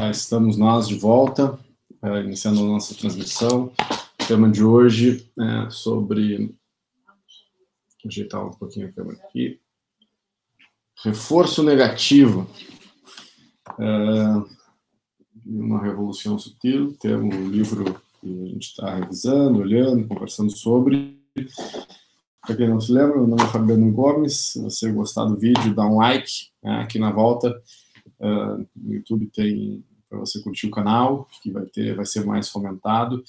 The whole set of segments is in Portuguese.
Já estamos nós de volta, uh, iniciando a nossa transmissão. O tema de hoje é sobre. Vou ajeitar um pouquinho a câmera aqui. Reforço negativo. Uh, uma revolução sutil. Temos um livro que a gente está revisando, olhando, conversando sobre. Para quem não se lembra, meu nome é Fabiano Gomes. Se você gostar do vídeo, dá um like né, aqui na volta. Uh, no YouTube tem para você curtir o canal, que vai ter, vai ser mais fomentado.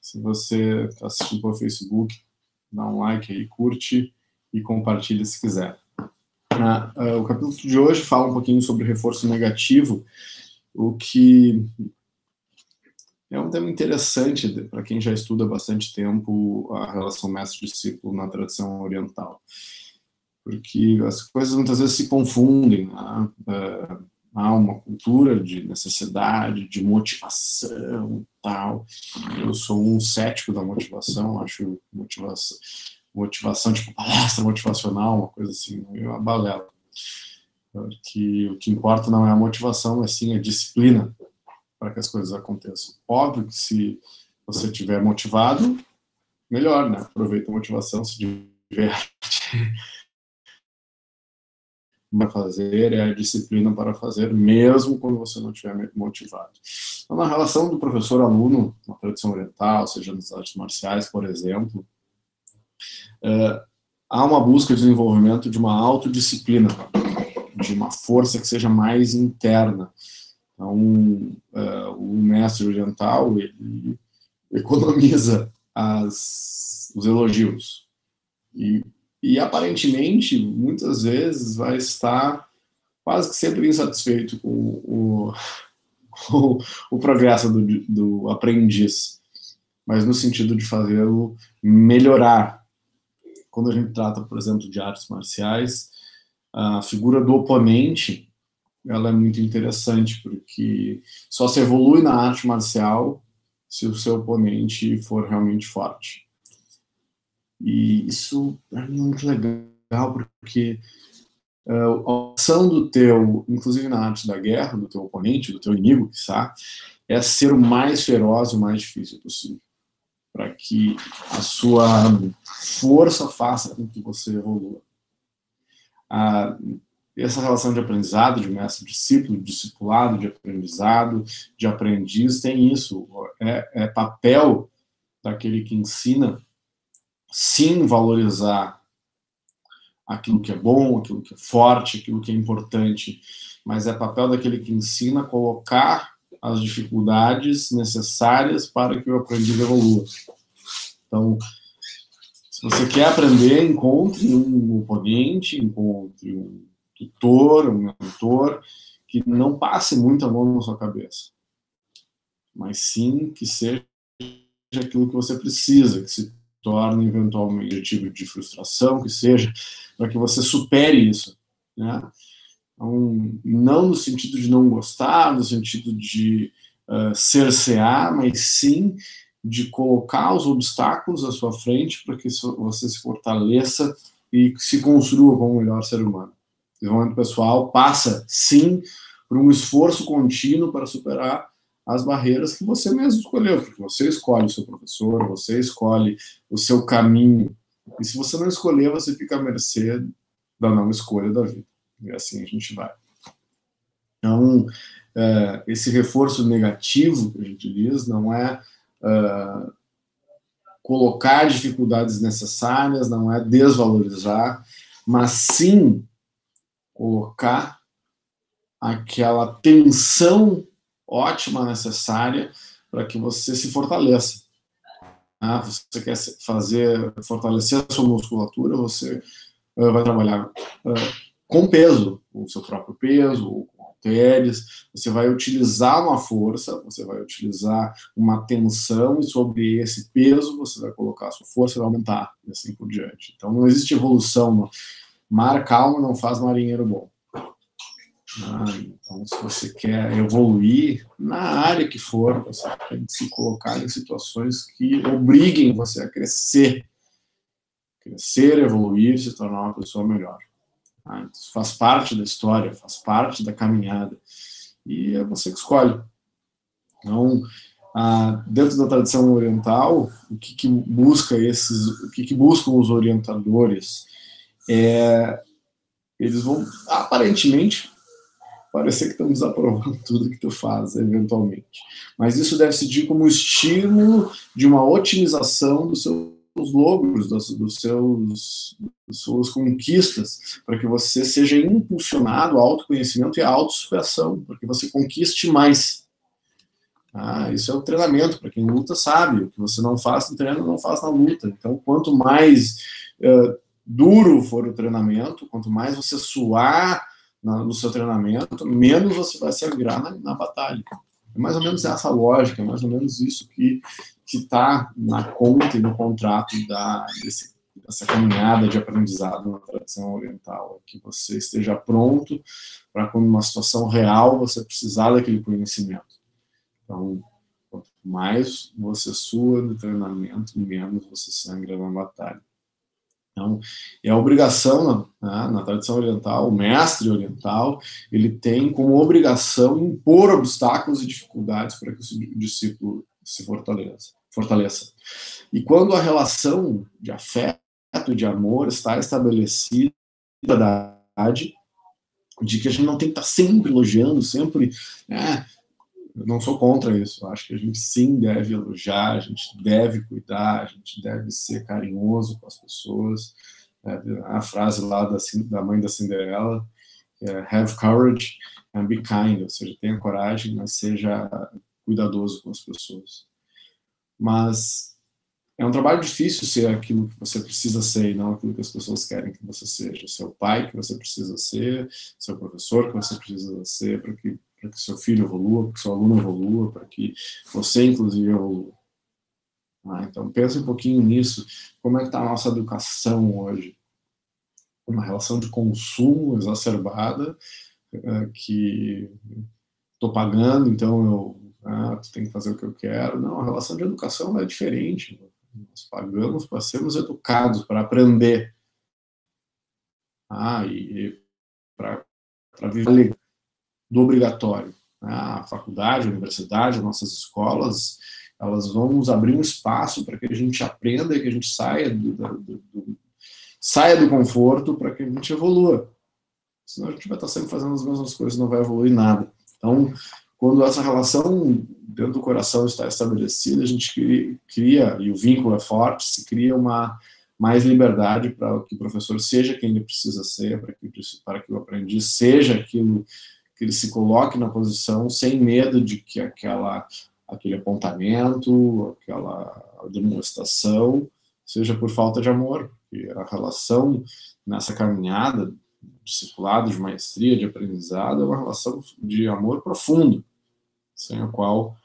Se você está assistindo pelo Facebook, dá um like aí, curte e compartilha se quiser. Uh, uh, o capítulo de hoje fala um pouquinho sobre reforço negativo, o que é um tema interessante para quem já estuda bastante tempo a relação mestre-discípulo na tradição oriental, porque as coisas muitas vezes se confundem. Né? Há uma cultura de necessidade, de motivação tal. Eu sou um cético da motivação, acho motivação, motivação tipo palestra motivacional, uma coisa assim, uma balela. Porque o que importa não é a motivação, mas sim a disciplina para que as coisas aconteçam. Óbvio que se você estiver motivado, melhor, né? Aproveita a motivação, se diverte. Para fazer é a disciplina para fazer, mesmo quando você não estiver motivado. Então, na relação do professor-aluno, na tradição oriental, seja nas artes marciais, por exemplo, é, há uma busca de desenvolvimento de uma autodisciplina, de uma força que seja mais interna então, uh, o mestre oriental, ele economiza as, os elogios. E, e, aparentemente, muitas vezes, vai estar quase que sempre insatisfeito com o, o, o progresso do, do aprendiz, mas no sentido de fazê-lo melhorar. Quando a gente trata, por exemplo, de artes marciais, a figura do oponente ela é muito interessante, porque só se evolui na arte marcial se o seu oponente for realmente forte. E isso é muito legal, porque uh, a ação do teu, inclusive na arte da guerra, do teu oponente, do teu inimigo, sabe, é ser o mais feroz e o mais difícil possível, para que a sua força faça com que você evolua. Uh, essa relação de aprendizado, de mestre-discípulo, discipulado, de aprendizado, de aprendiz, tem isso. É, é, papel daquele que ensina, sim, valorizar aquilo que é bom, aquilo que é forte, aquilo que é importante, mas é papel daquele que ensina colocar as dificuldades necessárias para que o aprendiz evolua. Então, se você quer aprender, encontre um oponente, encontre um tutor, um mentor, que não passe muita mão na sua cabeça, mas sim que seja aquilo que você precisa, que se torne eventualmente objetivo de frustração, que seja para que você supere isso, né? Então, não no sentido de não gostar, no sentido de uh, cercear, mas sim de colocar os obstáculos à sua frente para que você se fortaleça e se construa como o melhor ser humano desenvolvimento pessoal passa, sim, por um esforço contínuo para superar as barreiras que você mesmo escolheu, porque você escolhe o seu professor, você escolhe o seu caminho. E se você não escolher, você fica à mercê da não escolha da vida. E assim a gente vai. Então, é, esse reforço negativo que a gente diz não é, é colocar dificuldades necessárias, não é desvalorizar, mas sim colocar aquela tensão ótima necessária para que você se fortaleça. Ah, você quer fazer fortalecer a sua musculatura, você uh, vai trabalhar uh, com peso, com o seu próprio peso, ou com halteres, você vai utilizar uma força, você vai utilizar uma tensão e sobre esse peso você vai colocar a sua força, vai aumentar e assim por diante. Então não existe evolução Mar calmo não faz marinheiro bom. Ah, então, se você quer evoluir na área que for, você tem que se colocar em situações que obriguem você a crescer. Crescer, evoluir, se tornar uma pessoa melhor. Ah, então, isso faz parte da história, faz parte da caminhada. E é você que escolhe. Então, ah, dentro da tradição oriental, o que, que busca esses, o que, que, buscam os orientadores? É, eles vão aparentemente parecer que estão desaprovando tudo que tu faz, eventualmente. Mas isso deve se como estímulo de uma otimização dos seus logros, dos, dos seus, das suas conquistas, para que você seja impulsionado ao autoconhecimento e à autossuperação, para que você conquiste mais. Ah, isso é o treinamento, para quem luta sabe, o que você não faz no treino, não faz na luta. Então, quanto mais uh, duro for o treinamento, quanto mais você suar na, no seu treinamento, menos você vai se agrar na, na, batalha. É mais ou menos essa lógica, é mais ou menos isso que está na conta e no contrato da, desse, dessa caminhada de aprendizado na tradição oriental, que você esteja pronto para quando uma situação real você precisar daquele conhecimento. Então, quanto mais você sua no treinamento, menos você sangra na batalha. Então, é a obrigação na, né, na, tradição oriental, o mestre oriental, ele tem como obrigação impor obstáculos e dificuldades para que o discípulo se fortaleça. fortaleça. E quando a relação de afeto, de amor está estabelecida da de que a gente não tem que estar sempre elogiando, sempre né, eu não sou contra isso. Eu acho que a gente sim deve elogiar, a gente deve cuidar, a gente deve ser carinhoso com as pessoas. É, a frase lá da, da mãe da Cinderela é have courage and be kind, ou seja, tenha coragem, mas seja cuidadoso com as pessoas. Mas é um trabalho difícil ser aquilo que você precisa ser e não aquilo que as pessoas querem que você seja. Seu pai que você precisa ser, seu professor que você precisa ser para que para que seu filho evolua, para que seu aluno evolua, para que você, inclusive, evolua. Ah, então, pense um pouquinho nisso. Como é que está a nossa educação hoje? Uma relação de consumo exacerbada, é, que estou pagando, então eu ah, que fazer o que eu quero. Não, a relação de educação é diferente. Nós pagamos para sermos educados, para aprender. Ah, e para viver do obrigatório. A faculdade, a universidade, as nossas escolas, elas vão nos abrir um espaço para que a gente aprenda e que a gente saia do, do, do saia do conforto para que a gente evolua. Senão a gente vai estar sempre fazendo as mesmas coisas, não vai evoluir nada. Então, quando essa relação dentro do coração está estabelecida, a gente cria, e o vínculo é forte, se cria uma mais liberdade para que o professor seja quem ele precisa ser, para que, para que o aprendiz seja aquilo que ele se coloque na posição sem medo de que aquela, aquele apontamento, aquela demonstração seja por falta de amor. E a relação nessa caminhada discipulado, de maestria, de aprendizado, é uma relação de amor profundo, sem a qual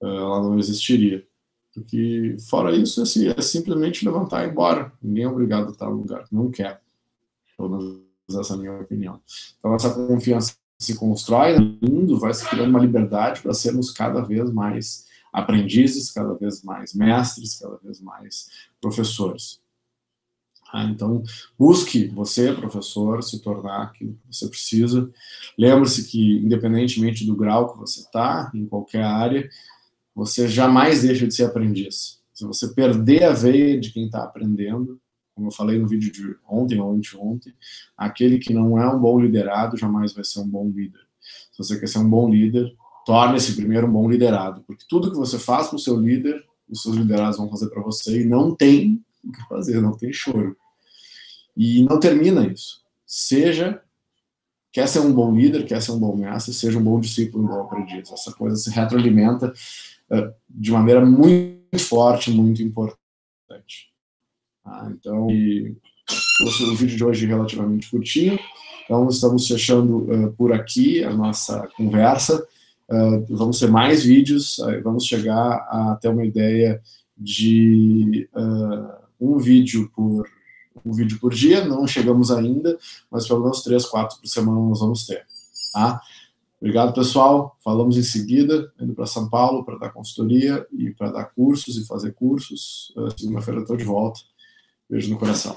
uh, ela não existiria. Porque, fora isso, é, é simplesmente levantar e ir embora. Ninguém é obrigado a estar no lugar não quer. Pelo menos essa é a minha opinião. Então, essa confiança se constrói no mundo, vai se criando uma liberdade para sermos cada vez mais aprendizes, cada vez mais mestres, cada vez mais professores. Ah, então, busque você, professor, se tornar aquilo que você precisa. Lembre-se que, independentemente do grau que você está, em qualquer área, você jamais deixa de ser aprendiz. Se você perder a veia de quem está aprendendo, como eu falei no vídeo de ontem ou anteontem, aquele que não é um bom liderado jamais vai ser um bom líder. Se você quer ser um bom líder, torne-se primeiro um bom liderado, porque tudo que você faz para o seu líder, os seus liderados vão fazer para você e não tem o que fazer, não tem choro. E não termina isso. Seja, quer ser um bom líder, quer ser um bom mestre, seja um bom discípulo, um bom aprendiz. Essa coisa se retroalimenta uh, de maneira muito forte, muito importante. Ah, então, o vídeo de hoje é relativamente curtinho. Então, estamos fechando uh, por aqui a nossa conversa. Uh, vamos ter mais vídeos, uh, vamos chegar a ter uma ideia de um vídeo por um vídeo por dia, não chegamos ainda, mas pelo menos três, quatro por semana nós vamos ter. Tá? Obrigado, pessoal. Falamos em seguida, indo para São Paulo para dar consultoria e para dar cursos e fazer cursos. Segunda-feira estou de volta. Beijo no coração.